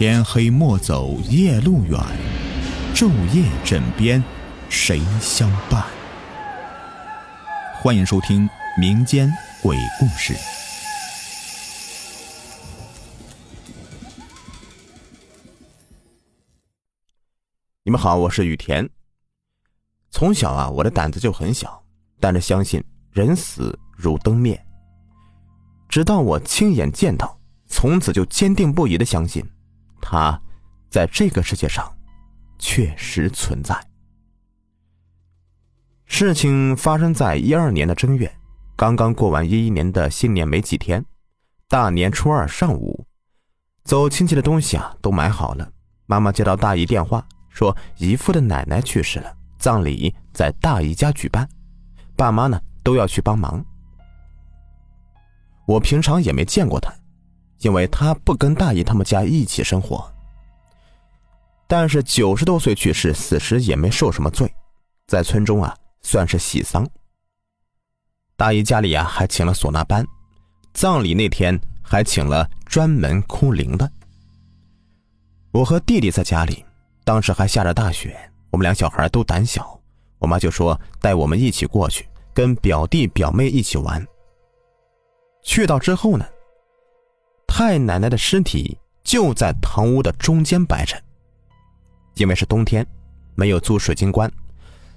天黑莫走夜路远，昼夜枕边谁相伴？欢迎收听民间鬼故事。你们好，我是雨田。从小啊，我的胆子就很小，但是相信人死如灯灭。直到我亲眼见到，从此就坚定不移的相信。他，在这个世界上，确实存在。事情发生在一二年的正月，刚刚过完一一年的新年没几天，大年初二上午，走亲戚的东西啊都买好了。妈妈接到大姨电话，说姨父的奶奶去世了，葬礼在大姨家举办，爸妈呢都要去帮忙。我平常也没见过他。因为他不跟大姨他们家一起生活，但是九十多岁去世，死时也没受什么罪，在村中啊算是喜丧。大姨家里啊还请了唢呐班，葬礼那天还请了专门哭灵的。我和弟弟在家里，当时还下着大雪，我们俩小孩都胆小，我妈就说带我们一起过去，跟表弟表妹一起玩。去到之后呢。太奶奶的尸体就在堂屋的中间摆着。因为是冬天，没有租水晶棺，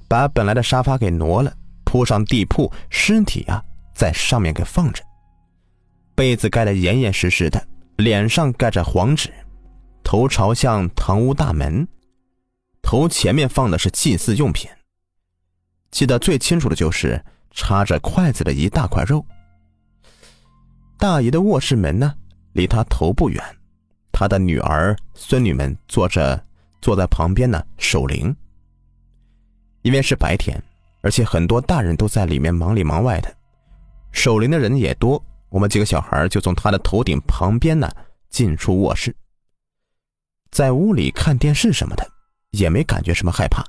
把本来的沙发给挪了，铺上地铺，尸体啊在上面给放着，被子盖得严严实实的，脸上盖着黄纸，头朝向堂屋大门，头前面放的是祭祀用品。记得最清楚的就是插着筷子的一大块肉。大爷的卧室门呢？离他头不远，他的女儿、孙女们坐着，坐在旁边呢守灵。因为是白天，而且很多大人都在里面忙里忙外的，守灵的人也多。我们几个小孩就从他的头顶旁边呢进出卧室，在屋里看电视什么的，也没感觉什么害怕。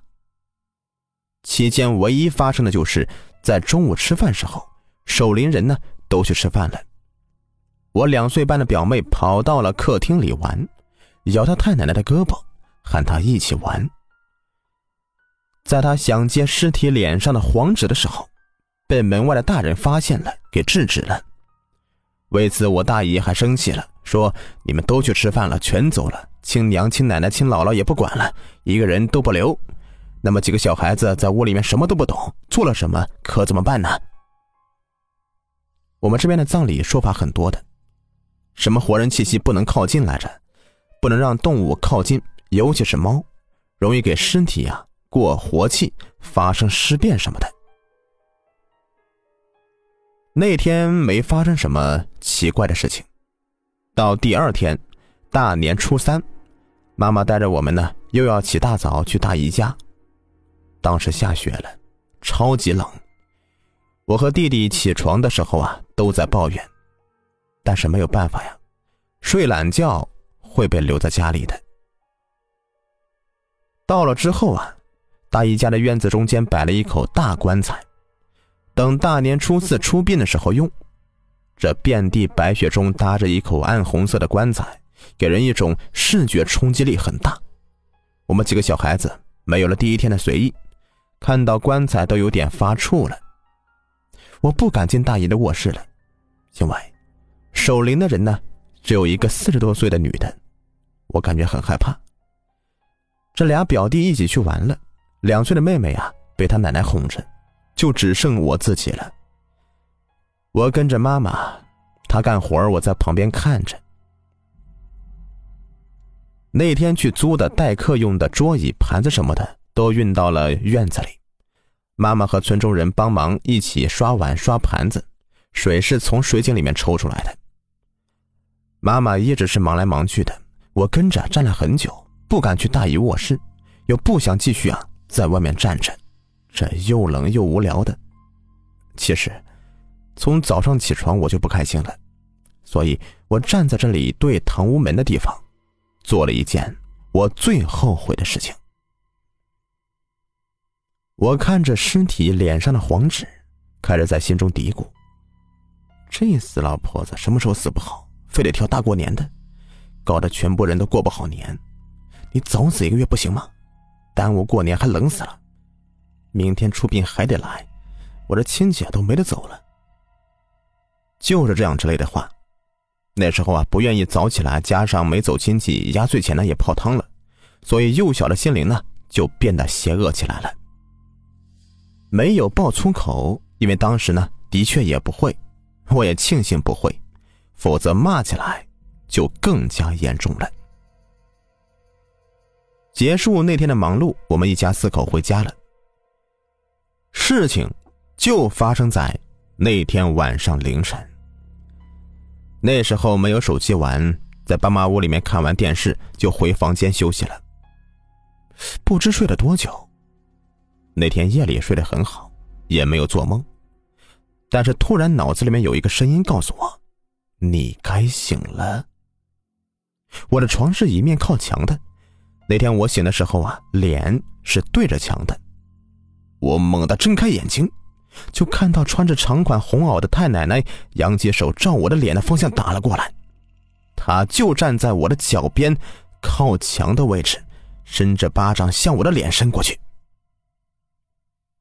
期间唯一发生的就是在中午吃饭时候，守灵人呢都去吃饭了。我两岁半的表妹跑到了客厅里玩，咬她太奶奶的胳膊，喊她一起玩。在她想接尸体脸上的黄纸的时候，被门外的大人发现了，给制止了。为此，我大姨还生气了，说：“你们都去吃饭了，全走了，亲娘、亲奶奶、亲姥姥也不管了，一个人都不留。那么几个小孩子在屋里面什么都不懂，做了什么可怎么办呢？”我们这边的葬礼说法很多的。什么活人气息不能靠近来着？不能让动物靠近，尤其是猫，容易给身体呀过活气，发生尸变什么的。那天没发生什么奇怪的事情。到第二天，大年初三，妈妈带着我们呢，又要起大早去大姨家。当时下雪了，超级冷。我和弟弟起床的时候啊，都在抱怨。但是没有办法呀，睡懒觉会被留在家里的。到了之后啊，大姨家的院子中间摆了一口大棺材，等大年初四出殡的时候用。这遍地白雪中搭着一口暗红色的棺材，给人一种视觉冲击力很大。我们几个小孩子没有了第一天的随意，看到棺材都有点发怵了。我不敢进大姨的卧室了，因为。守灵的人呢，只有一个四十多岁的女的，我感觉很害怕。这俩表弟一起去玩了，两岁的妹妹啊被他奶奶哄着，就只剩我自己了。我跟着妈妈，她干活我在旁边看着。那天去租的待客用的桌椅、盘子什么的都运到了院子里，妈妈和村中人帮忙一起刷碗、刷盘子，水是从水井里面抽出来的。妈妈一直是忙来忙去的，我跟着站了很久，不敢去大姨卧室，又不想继续啊在外面站着，这又冷又无聊的。其实，从早上起床我就不开心了，所以我站在这里对堂屋门的地方，做了一件我最后悔的事情。我看着尸体脸上的黄纸，开始在心中嘀咕：这死老婆子什么时候死不好？非得挑大过年的，搞得全部人都过不好年。你早死一个月不行吗？耽误过年还冷死了。明天出殡还得来，我这亲戚都没得走了。就是这样之类的话。那时候啊，不愿意早起来，加上没走亲戚，压岁钱呢也泡汤了，所以幼小的心灵呢就变得邪恶起来了。没有爆粗口，因为当时呢的确也不会，我也庆幸不会，否则骂起来就更加严重了。结束那天的忙碌，我们一家四口回家了。事情就发生在那天晚上凌晨。那时候没有手机玩，在爸妈屋里面看完电视就回房间休息了。不知睡了多久，那天夜里睡得很好，也没有做梦，但是突然脑子里面有一个声音告诉我：“你该醒了。”我的床是一面靠墙的。那天我醒的时候啊，脸是对着墙的。我猛地睁开眼睛，就看到穿着长款红袄的太奶奶扬起手照我的脸的方向打了过来。她就站在我的脚边，靠墙的位置，伸着巴掌向我的脸伸过去。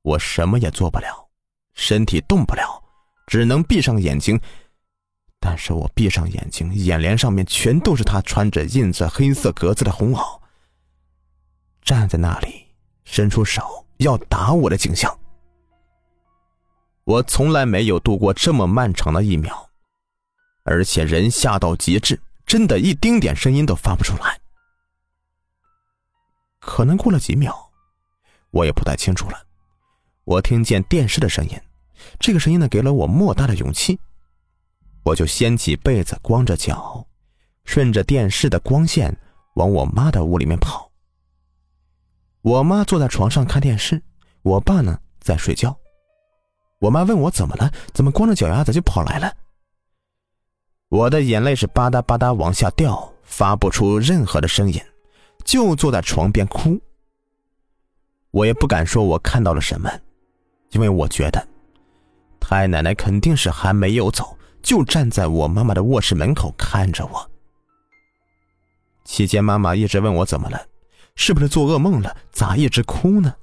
我什么也做不了，身体动不了，只能闭上眼睛。但是我闭上眼睛，眼帘上面全都是他穿着印着黑色格子的红袄。站在那里，伸出手要打我的景象。我从来没有度过这么漫长的一秒，而且人吓到极致，真的一丁点声音都发不出来。可能过了几秒，我也不太清楚了。我听见电视的声音，这个声音呢给了我莫大的勇气，我就掀起被子，光着脚，顺着电视的光线往我妈的屋里面跑。我妈坐在床上看电视，我爸呢在睡觉。我妈问我怎么了，怎么光着脚丫子就跑来了？我的眼泪是吧嗒吧嗒往下掉，发不出任何的声音，就坐在床边哭。我也不敢说我看到了什么，因为我觉得太奶奶肯定是还没有走，就站在我妈妈的卧室门口看着我。期间，妈妈一直问我怎么了。是不是做噩梦了？咋一直哭呢？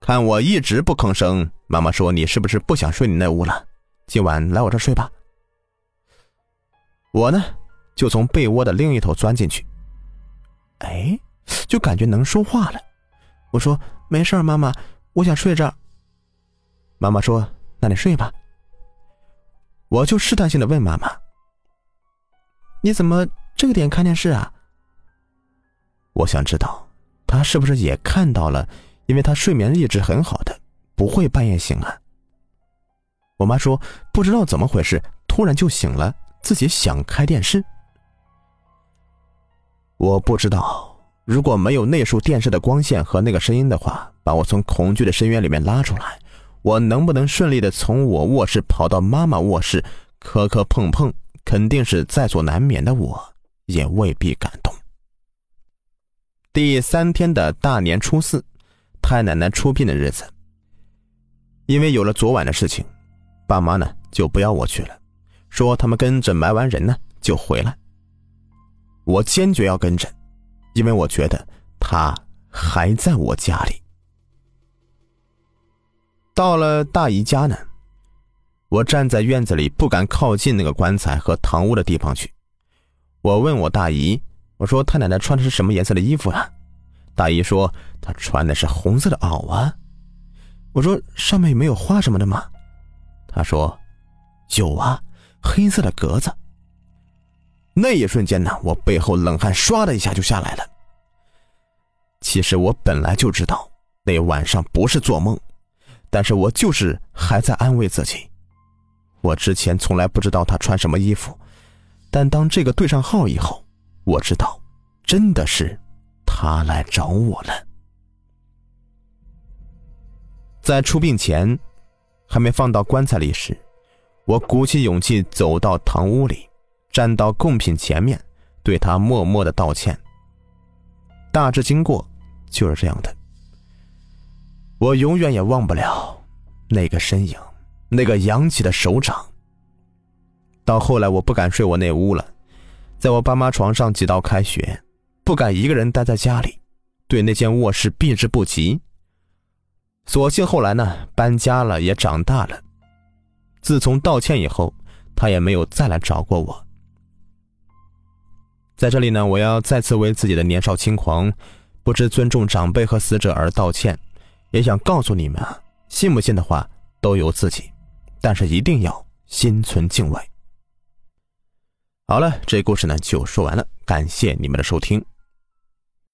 看我一直不吭声，妈妈说：“你是不是不想睡你那屋了？今晚来我这睡吧。”我呢，就从被窝的另一头钻进去。哎，就感觉能说话了。我说：“没事妈妈，我想睡这儿。”妈妈说：“那你睡吧。”我就试探性的问妈妈：“你怎么这个点看电视啊？”我想知道，他是不是也看到了？因为他睡眠一直很好的，不会半夜醒了。我妈说不知道怎么回事，突然就醒了，自己想开电视。我不知道，如果没有那束电视的光线和那个声音的话，把我从恐惧的深渊里面拉出来，我能不能顺利的从我卧室跑到妈妈卧室？磕磕碰碰，肯定是在所难免的，我也未必敢动。第三天的大年初四，太奶奶出殡的日子。因为有了昨晚的事情，爸妈呢就不要我去了，说他们跟着埋完人呢就回来。我坚决要跟着，因为我觉得他还在我家里。到了大姨家呢，我站在院子里不敢靠近那个棺材和堂屋的地方去。我问我大姨。我说：“太奶奶穿的是什么颜色的衣服啊？”大姨说：“她穿的是红色的袄啊。”我说：“上面没有花什么的吗？”她说：“有啊，黑色的格子。”那一瞬间呢，我背后冷汗唰的一下就下来了。其实我本来就知道那晚上不是做梦，但是我就是还在安慰自己。我之前从来不知道他穿什么衣服，但当这个对上号以后。我知道，真的是他来找我了。在出殡前，还没放到棺材里时，我鼓起勇气走到堂屋里，站到贡品前面，对他默默的道歉。大致经过就是这样的。我永远也忘不了那个身影，那个扬起的手掌。到后来，我不敢睡我那屋了。在我爸妈床上挤到开学，不敢一个人待在家里，对那间卧室避之不及。所幸后来呢，搬家了，也长大了。自从道歉以后，他也没有再来找过我。在这里呢，我要再次为自己的年少轻狂、不知尊重长辈和死者而道歉，也想告诉你们啊，信不信的话都由自己，但是一定要心存敬畏。好了，这故事呢就说完了，感谢你们的收听。